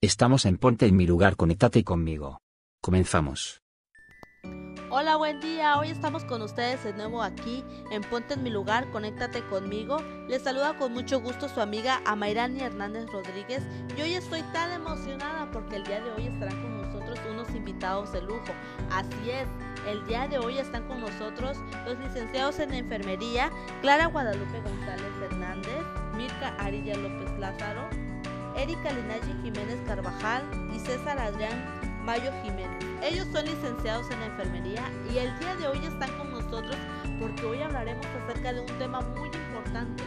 Estamos en Ponte en mi lugar, conéctate conmigo. Comenzamos. Hola, buen día. Hoy estamos con ustedes de nuevo aquí en Ponte en mi lugar, conéctate conmigo. Les saluda con mucho gusto su amiga Amairani Hernández Rodríguez y hoy estoy tan emocionada porque el día de hoy estará con nosotros unos invitados de lujo. Así es, el día de hoy están con nosotros los licenciados en enfermería Clara Guadalupe González Hernández, Mirka Arilla López Lázaro, Erika Linaji Jiménez Carvajal y César Adrián Mayo Jiménez. Ellos son licenciados en enfermería y el día de hoy están con nosotros porque hoy hablaremos acerca de un tema muy importante.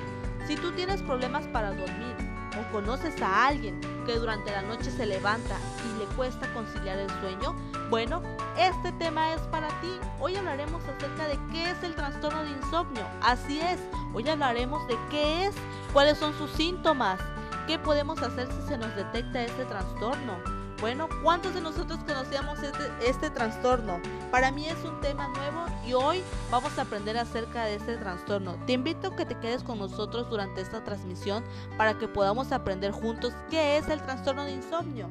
Si tú tienes problemas para dormir o conoces a alguien que durante la noche se levanta y le cuesta conciliar el sueño, bueno, este tema es para ti. Hoy hablaremos acerca de qué es el trastorno de insomnio. Así es, hoy hablaremos de qué es, cuáles son sus síntomas, ¿Qué podemos hacer si se nos detecta este trastorno? Bueno, ¿cuántos de nosotros conocíamos este, este, trastorno? Para mí es un tema nuevo y hoy vamos a aprender acerca de este trastorno. Te invito a que te quedes con nosotros durante esta transmisión para que podamos aprender juntos qué es el trastorno de insomnio.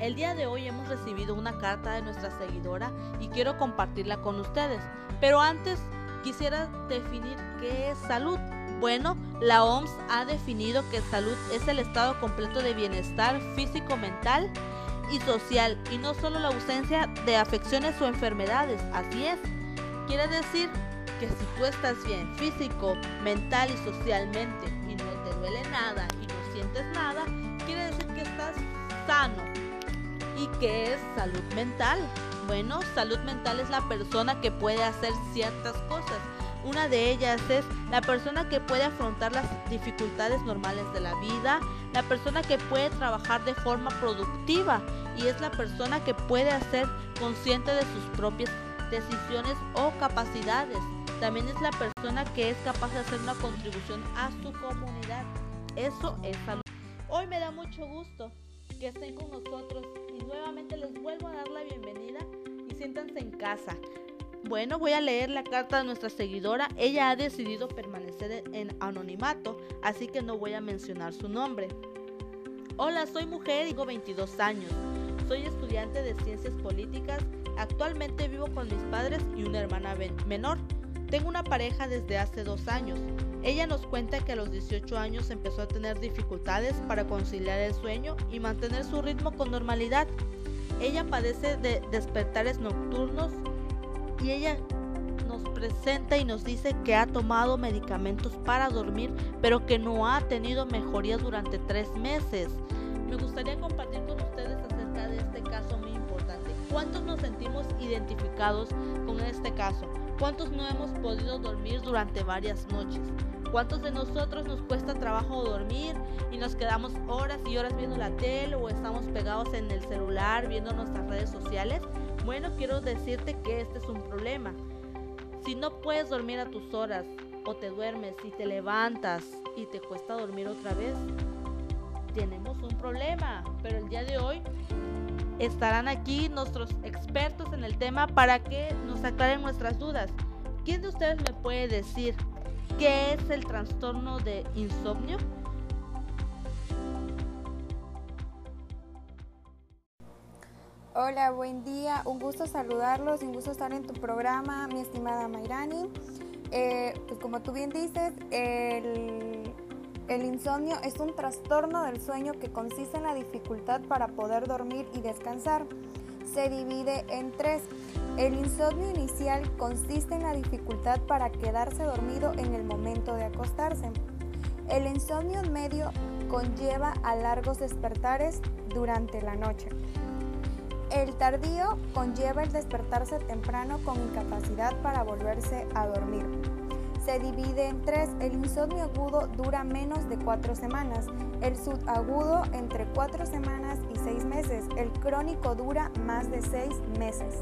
El día de hoy hemos recibido una carta de nuestra seguidora y quiero compartirla con ustedes. Pero antes quisiera definir qué es salud. Bueno, la OMS ha definido que salud es el estado completo de bienestar físico, mental y social y no solo la ausencia de afecciones o enfermedades. Así es. Quiere decir que si tú estás bien físico, mental y socialmente y no te duele nada y no sientes nada, quiere decir que estás sano. ¿Y qué es salud mental? Bueno, salud mental es la persona que puede hacer ciertas cosas una de ellas es la persona que puede afrontar las dificultades normales de la vida, la persona que puede trabajar de forma productiva y es la persona que puede ser consciente de sus propias decisiones o capacidades. También es la persona que es capaz de hacer una contribución a su comunidad. Eso es salud. Hoy me da mucho gusto que estén con nosotros y nuevamente les vuelvo a dar la bienvenida y siéntanse en casa. Bueno, voy a leer la carta de nuestra seguidora. Ella ha decidido permanecer en anonimato, así que no voy a mencionar su nombre. Hola, soy mujer tengo 22 años. Soy estudiante de ciencias políticas. Actualmente vivo con mis padres y una hermana menor. Tengo una pareja desde hace dos años. Ella nos cuenta que a los 18 años empezó a tener dificultades para conciliar el sueño y mantener su ritmo con normalidad. Ella padece de despertares nocturnos y ella nos presenta y nos dice que ha tomado medicamentos para dormir, pero que no ha tenido mejoría durante tres meses. Me gustaría compartir con ustedes acerca de este caso muy importante. ¿Cuántos nos sentimos identificados con este caso? ¿Cuántos no hemos podido dormir durante varias noches? ¿Cuántos de nosotros nos cuesta trabajo dormir y nos quedamos horas y horas viendo la tele o estamos pegados en el celular viendo nuestras redes sociales? Bueno, quiero decirte que este es un problema. Si no puedes dormir a tus horas o te duermes y te levantas y te cuesta dormir otra vez, tenemos un problema. Pero el día de hoy estarán aquí nuestros expertos en el tema para que nos aclaren nuestras dudas. ¿Quién de ustedes me puede decir qué es el trastorno de insomnio? Hola, buen día. Un gusto saludarlos, un gusto estar en tu programa, mi estimada Mayrani. Eh, pues como tú bien dices, el, el insomnio es un trastorno del sueño que consiste en la dificultad para poder dormir y descansar. Se divide en tres. El insomnio inicial consiste en la dificultad para quedarse dormido en el momento de acostarse. El insomnio medio conlleva a largos despertares durante la noche. El tardío conlleva el despertarse temprano con incapacidad para volverse a dormir. Se divide en tres. El insomnio agudo dura menos de cuatro semanas, el subagudo entre cuatro semanas y seis meses, el crónico dura más de seis meses.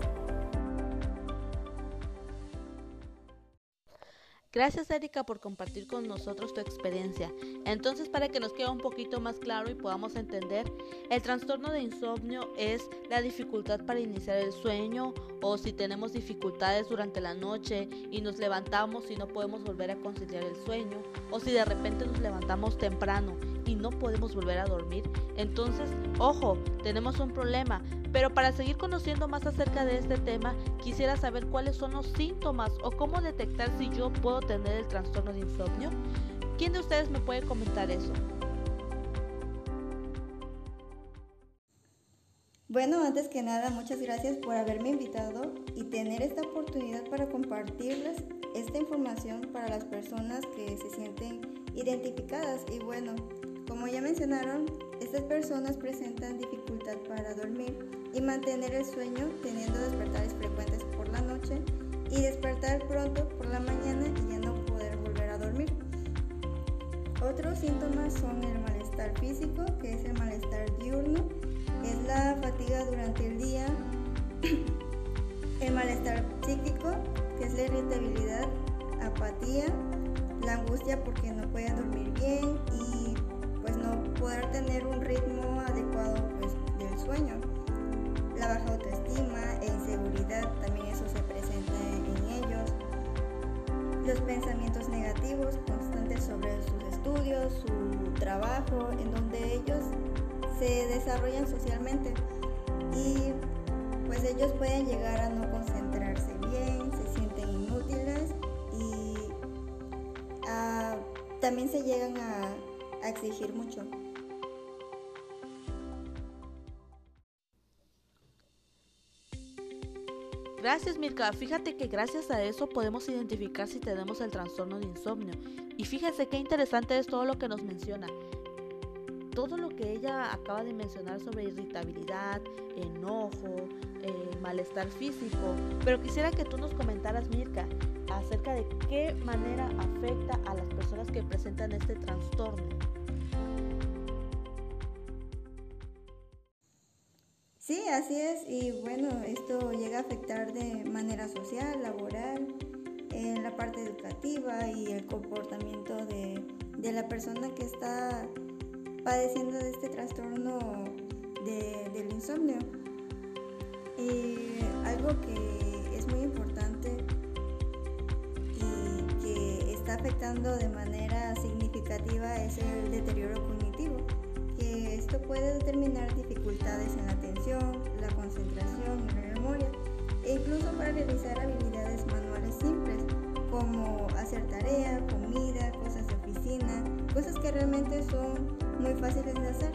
Gracias Erika por compartir con nosotros tu experiencia. Entonces para que nos quede un poquito más claro y podamos entender, el trastorno de insomnio es la dificultad para iniciar el sueño o si tenemos dificultades durante la noche y nos levantamos y no podemos volver a conciliar el sueño o si de repente nos levantamos temprano y no podemos volver a dormir, entonces, ojo, tenemos un problema. Pero para seguir conociendo más acerca de este tema, quisiera saber cuáles son los síntomas o cómo detectar si yo puedo tener el trastorno de insomnio. ¿Quién de ustedes me puede comentar eso? Bueno, antes que nada, muchas gracias por haberme invitado y tener esta oportunidad para compartirles esta información para las personas que se sienten identificadas. Y bueno, como ya mencionaron, estas personas presentan dificultad para dormir y mantener el sueño teniendo despertares frecuentes por la noche y despertar pronto por la mañana y ya no poder volver a dormir. Otros síntomas son el malestar físico, que es el malestar diurno, es la fatiga durante el día, el malestar psíquico, que es la irritabilidad, apatía, la angustia porque no puede dormir bien y tener un ritmo adecuado pues, del sueño. La baja autoestima e inseguridad, también eso se presenta en ellos. Los pensamientos negativos constantes sobre sus estudios, su trabajo, en donde ellos se desarrollan socialmente y pues ellos pueden llegar a no concentrarse bien, se sienten inútiles y ah, también se llegan a, a exigir mucho. Gracias Mirka, fíjate que gracias a eso podemos identificar si tenemos el trastorno de insomnio. Y fíjense qué interesante es todo lo que nos menciona todo lo que ella acaba de mencionar sobre irritabilidad, enojo, eh, malestar físico, pero quisiera que tú nos comentaras, Mirka, acerca de qué manera afecta a las personas que presentan este trastorno. Y bueno, esto llega a afectar de manera social, laboral, en la parte educativa y el comportamiento de, de la persona que está padeciendo de este trastorno del insomnio. Y algo que es muy importante y que está afectando de manera significativa es el deterioro cognitivo, esto puede determinar dificultades en la atención, la concentración y la memoria, e incluso para realizar habilidades manuales simples como hacer tarea, comida, cosas de oficina, cosas que realmente son muy fáciles de hacer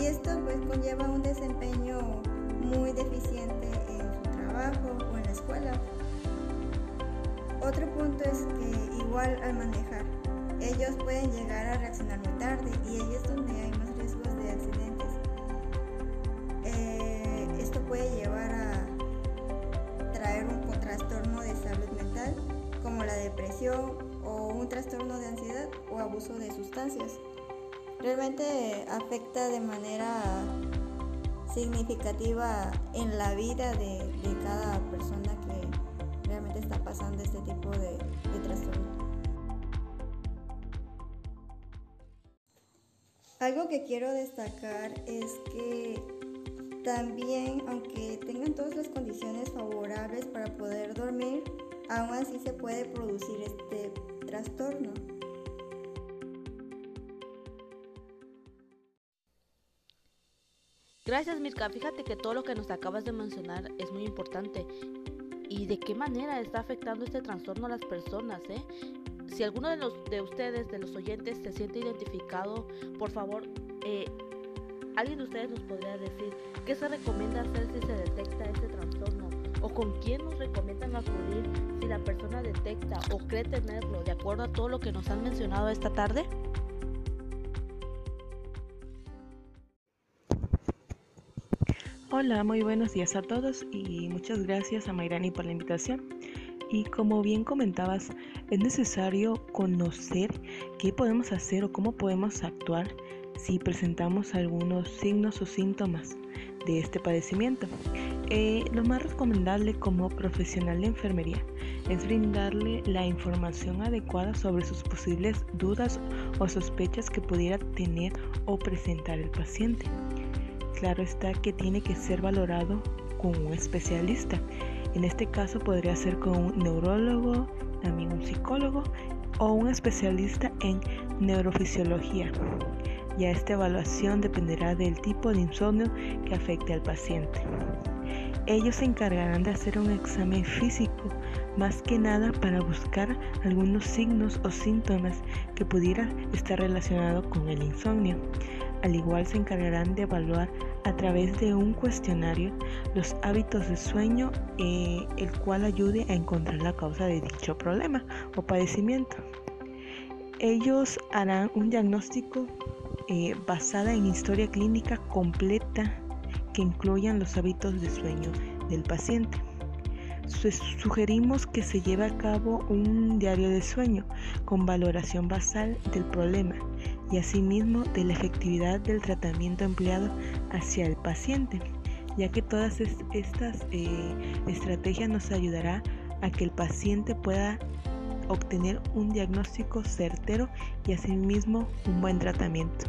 y esto pues conlleva un desempeño muy deficiente en su trabajo o en la escuela. Otro punto es que igual al manejar, ellos pueden llegar a reaccionar muy tarde y ahí es donde hay abuso de sustancias realmente afecta de manera significativa en la vida de, cada persona que realmente está pasando este tipo de, de trastorno. Algo que quiero destacar es que también, aunque tengan todas las condiciones favorables para poder dormir, aún así se puede producir este trastorno. Gracias Mirka, fíjate que todo lo que nos acabas de mencionar es muy importante. ¿Y de qué manera está afectando este trastorno a las personas? Eh? Si alguno de, los, de ustedes, de los oyentes, se siente identificado, por favor, eh, alguien de ustedes nos podría decir qué se recomienda hacer si se detecta este trastorno o con quién nos recomiendan acudir si la persona detecta o cree tenerlo, de acuerdo a todo lo que nos han mencionado esta tarde. Hola, muy buenos días a todos y muchas gracias a Mayrani por la invitación. Y como bien comentabas, es necesario conocer qué podemos hacer o cómo podemos actuar si presentamos algunos signos o síntomas de este padecimiento. Eh, lo más recomendable como profesional de enfermería es brindarle la información adecuada sobre sus posibles dudas o sospechas que pudiera tener o presentar el paciente claro está que tiene que ser valorado con un especialista. En este caso podría ser con un neurólogo, también un psicólogo o un especialista en neurofisiología. y a esta evaluación dependerá del tipo de insomnio que afecte al paciente. Ellos se encargarán de hacer un examen físico, más que nada para buscar algunos signos o síntomas que pudieran estar relacionados con el insomnio. Al igual se encargarán de evaluar a través de un cuestionario los hábitos de sueño, eh, el cual ayude a encontrar la causa de dicho problema o padecimiento. Ellos harán un diagnóstico eh, basado en historia clínica completa que incluyan los hábitos de sueño del paciente. Sugerimos que se lleve a cabo un diario de sueño con valoración basal del problema y asimismo de la efectividad del tratamiento empleado hacia el paciente, ya que todas estas eh, estrategias nos ayudará a que el paciente pueda obtener un diagnóstico certero y asimismo un buen tratamiento.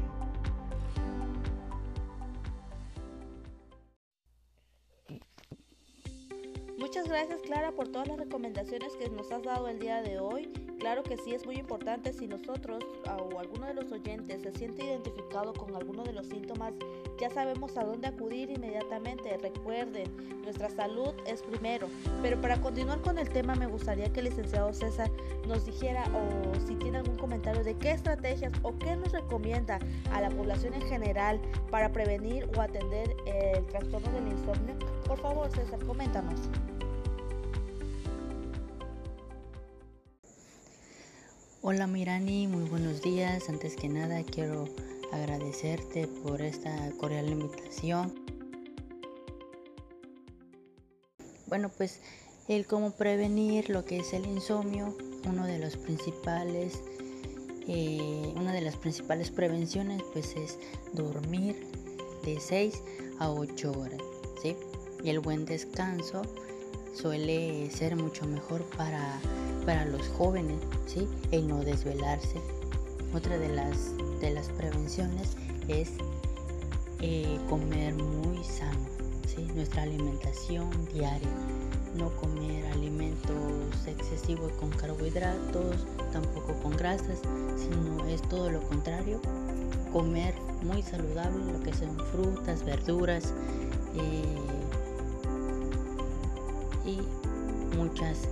Gracias Clara por todas las recomendaciones que nos has dado el día de hoy. Claro que sí es muy importante si nosotros o alguno de los oyentes se siente identificado con alguno de los síntomas, ya sabemos a dónde acudir inmediatamente. Recuerden, nuestra salud es primero. Pero para continuar con el tema me gustaría que el licenciado César nos dijera o si tiene algún comentario de qué estrategias o qué nos recomienda a la población en general para prevenir o atender el trastorno del insomnio. Por favor, César, coméntanos. Hola Mirani, muy buenos días. Antes que nada quiero agradecerte por esta cordial invitación. Bueno, pues el cómo prevenir lo que es el insomnio, uno de los principales, eh, una de las principales prevenciones, pues es dormir de 6 a 8 horas, ¿sí? Y el buen descanso suele ser mucho mejor para para los jóvenes, ¿sí? El no desvelarse. Otra de las, de las prevenciones es eh, comer muy sano, ¿sí? Nuestra alimentación diaria. No comer alimentos excesivos con carbohidratos, tampoco con grasas, sino es todo lo contrario. Comer muy saludable, lo que son frutas, verduras eh, y muchas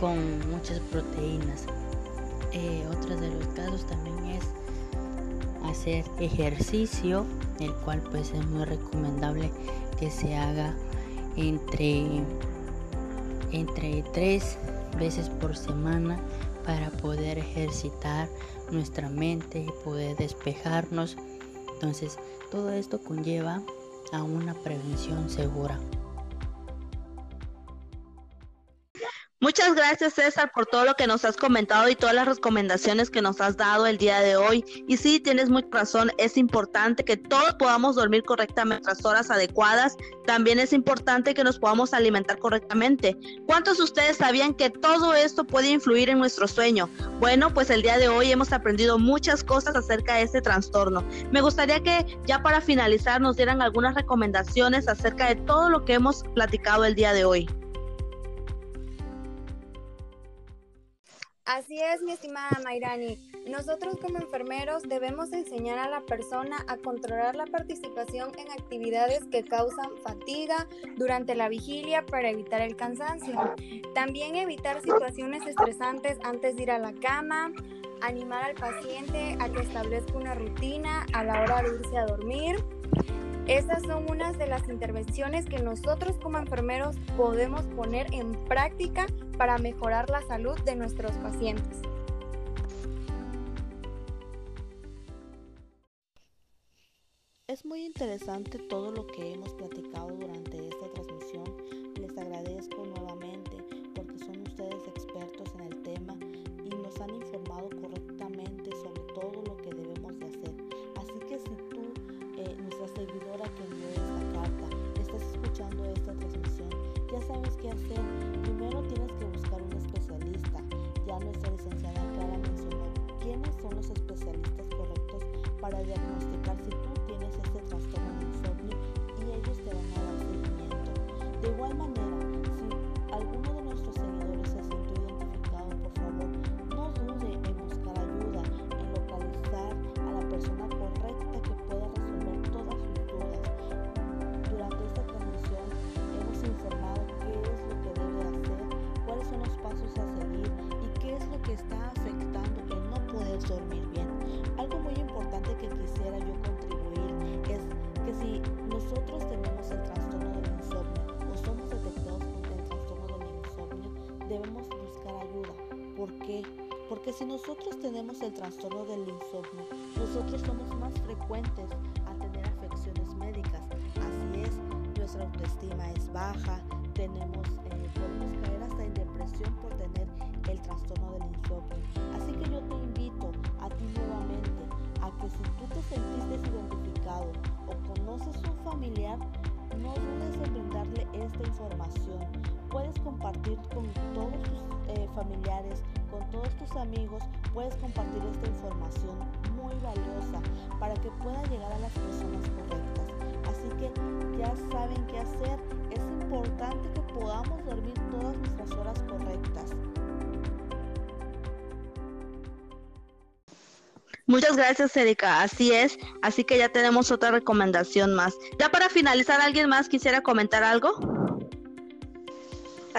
con muchas proteínas. Eh, otro de los casos también es hacer ejercicio, el cual pues es muy recomendable que se haga entre, entre tres veces por semana para poder ejercitar nuestra mente y poder despejarnos. Entonces, todo esto conlleva a una prevención segura. Muchas gracias César por todo lo que nos has comentado y todas las recomendaciones que nos has dado el día de hoy. Y sí, tienes mucha razón, es importante que todos podamos dormir correctamente las horas adecuadas. También es importante que nos podamos alimentar correctamente. ¿Cuántos de ustedes sabían que todo esto puede influir en nuestro sueño? Bueno, pues el día de hoy hemos aprendido muchas cosas acerca de este trastorno. Me gustaría que ya para finalizar nos dieran algunas recomendaciones acerca de todo lo que hemos platicado el día de hoy. Así es, mi estimada Mayrani. Nosotros como enfermeros debemos enseñar a la persona a controlar la participación en actividades que causan fatiga durante la vigilia para evitar el cansancio. También evitar situaciones estresantes antes de ir a la cama, animar al paciente a que establezca una rutina a la hora de irse a dormir esas son unas de las intervenciones que nosotros como enfermeros podemos poner en práctica para mejorar la salud de nuestros pacientes. Es muy interesante todo lo que hemos platicado durante sabes qué hacer. Primero tienes que buscar un especialista. Ya nuestra licenciada Clara mencionó quiénes son los especialistas correctos para diagnosticar si porque si nosotros tenemos el trastorno del insomnio, nosotros somos más frecuentes a tener afecciones médicas. Así es, nuestra autoestima es baja, tenemos, eh, podemos caer hasta en depresión por tener el trastorno del insomnio. Así que yo te invito a ti nuevamente a que si tú te sentiste identificado o conoces un familiar, no dudes en brindarle esta información. Puedes compartir con todos tus eh, familiares, con todos tus amigos, puedes compartir esta información muy valiosa para que pueda llegar a las personas correctas. Así que ya saben qué hacer. Es importante que podamos dormir todas nuestras horas correctas. Muchas gracias, Erika. Así es. Así que ya tenemos otra recomendación más. Ya para finalizar, ¿alguien más quisiera comentar algo?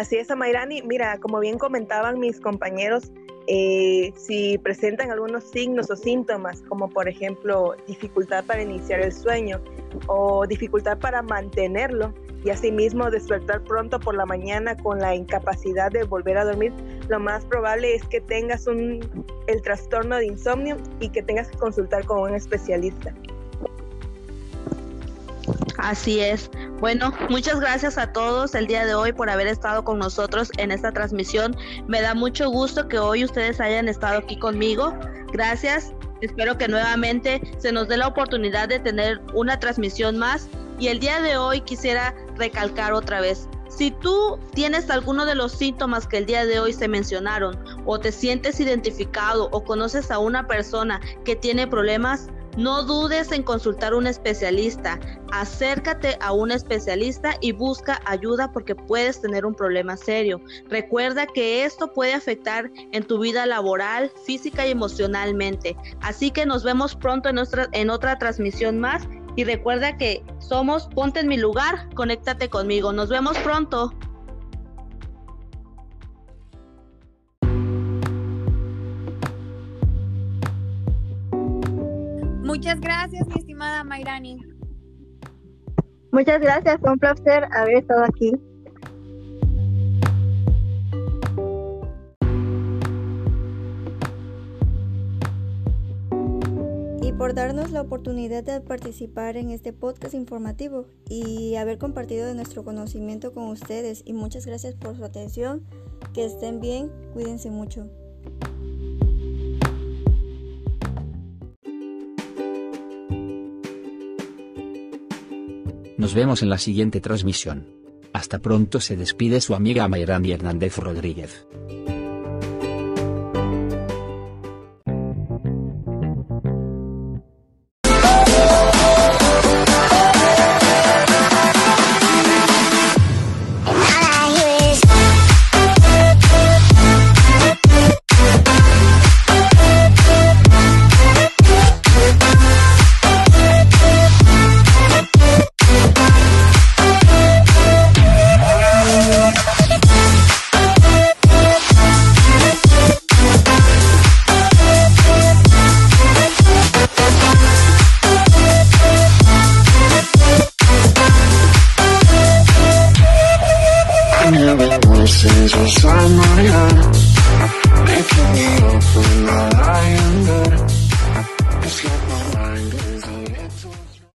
Así es, Amairani. Mira, como bien comentaban mis compañeros, eh, si presentan algunos signos o síntomas, como por ejemplo dificultad para iniciar el sueño o dificultad para mantenerlo, y asimismo despertar pronto por la mañana con la incapacidad de volver a dormir, lo más probable es que tengas un, el trastorno de insomnio y que tengas que consultar con un especialista. Así es. Bueno, muchas gracias a todos el día de hoy por haber estado con nosotros en esta transmisión. Me da mucho gusto que hoy ustedes hayan estado aquí conmigo. Gracias. Espero que nuevamente se nos dé la oportunidad de tener una transmisión más y el día de hoy quisiera recalcar otra vez, si tú tienes alguno de los síntomas que el día de hoy se mencionaron o te sientes identificado o conoces a una persona que tiene problemas, no dudes en consultar a un especialista. Acércate a un especialista y busca ayuda porque puedes tener un problema serio. Recuerda que esto puede afectar en tu vida laboral, física y emocionalmente. Así que nos vemos pronto en, nuestra, en otra transmisión más y recuerda que somos Ponte en mi lugar, conéctate conmigo. Nos vemos pronto. Muchas gracias, mi estimada Mayrani. Muchas gracias, fue un placer haber estado aquí. por darnos la oportunidad de participar en este podcast informativo y haber compartido de nuestro conocimiento con ustedes. Y muchas gracias por su atención. Que estén bien, cuídense mucho. Nos vemos en la siguiente transmisión. Hasta pronto se despide su amiga Mayrani Hernández Rodríguez.